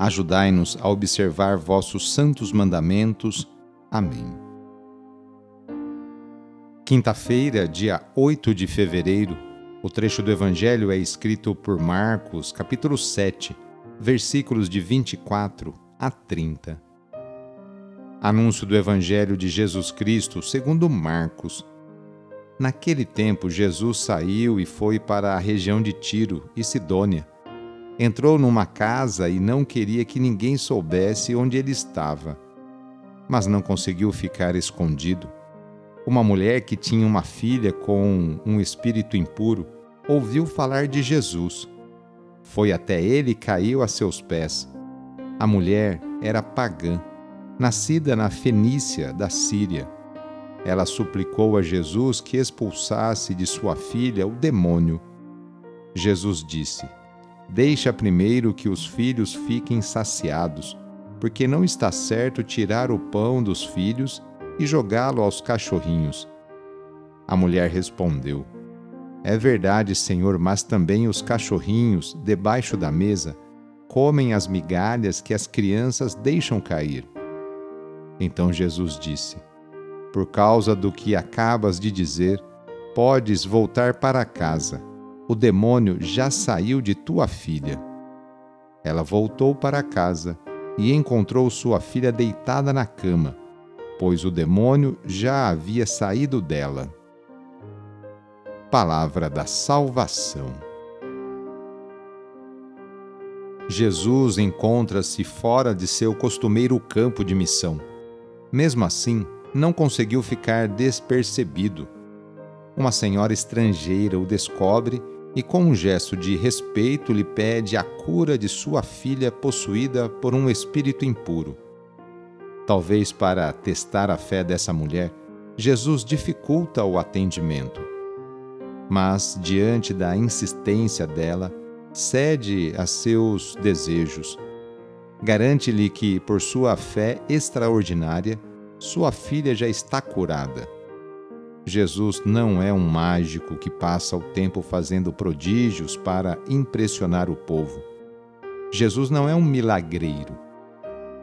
Ajudai-nos a observar vossos santos mandamentos. Amém. Quinta-feira, dia 8 de fevereiro, o trecho do Evangelho é escrito por Marcos, capítulo 7, versículos de 24 a 30. Anúncio do Evangelho de Jesus Cristo segundo Marcos. Naquele tempo, Jesus saiu e foi para a região de Tiro e Sidônia Entrou numa casa e não queria que ninguém soubesse onde ele estava. Mas não conseguiu ficar escondido. Uma mulher que tinha uma filha com um espírito impuro ouviu falar de Jesus. Foi até ele e caiu a seus pés. A mulher era pagã, nascida na Fenícia da Síria. Ela suplicou a Jesus que expulsasse de sua filha o demônio. Jesus disse: Deixa primeiro que os filhos fiquem saciados, porque não está certo tirar o pão dos filhos e jogá-lo aos cachorrinhos. A mulher respondeu: É verdade, Senhor, mas também os cachorrinhos, debaixo da mesa, comem as migalhas que as crianças deixam cair. Então Jesus disse: Por causa do que acabas de dizer, podes voltar para casa o demônio já saiu de tua filha. Ela voltou para casa e encontrou sua filha deitada na cama, pois o demônio já havia saído dela. Palavra da Salvação. Jesus encontra-se fora de seu costumeiro campo de missão. Mesmo assim, não conseguiu ficar despercebido. Uma senhora estrangeira o descobre e, com um gesto de respeito, lhe pede a cura de sua filha possuída por um espírito impuro. Talvez para testar a fé dessa mulher, Jesus dificulta o atendimento. Mas, diante da insistência dela, cede a seus desejos. Garante-lhe que, por sua fé extraordinária, sua filha já está curada. Jesus não é um mágico que passa o tempo fazendo prodígios para impressionar o povo. Jesus não é um milagreiro.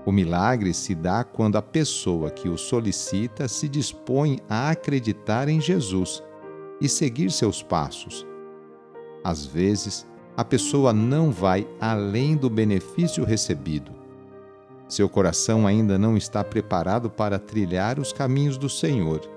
O milagre se dá quando a pessoa que o solicita se dispõe a acreditar em Jesus e seguir seus passos. Às vezes, a pessoa não vai além do benefício recebido. Seu coração ainda não está preparado para trilhar os caminhos do Senhor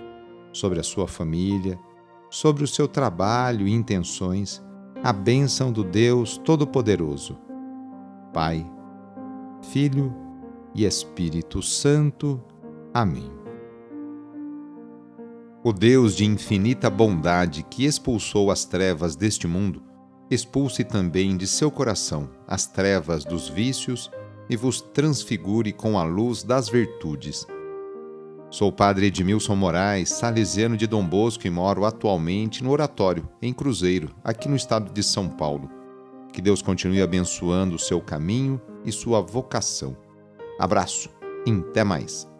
sobre a sua família, sobre o seu trabalho e intenções, a bênção do Deus Todo-Poderoso. Pai, Filho e Espírito Santo. Amém. O Deus de infinita bondade que expulsou as trevas deste mundo, expulse também de seu coração as trevas dos vícios e vos transfigure com a luz das virtudes. Sou o padre Edmilson Moraes, salesiano de Dom Bosco e moro atualmente no Oratório, em Cruzeiro, aqui no estado de São Paulo. Que Deus continue abençoando o seu caminho e sua vocação. Abraço e até mais.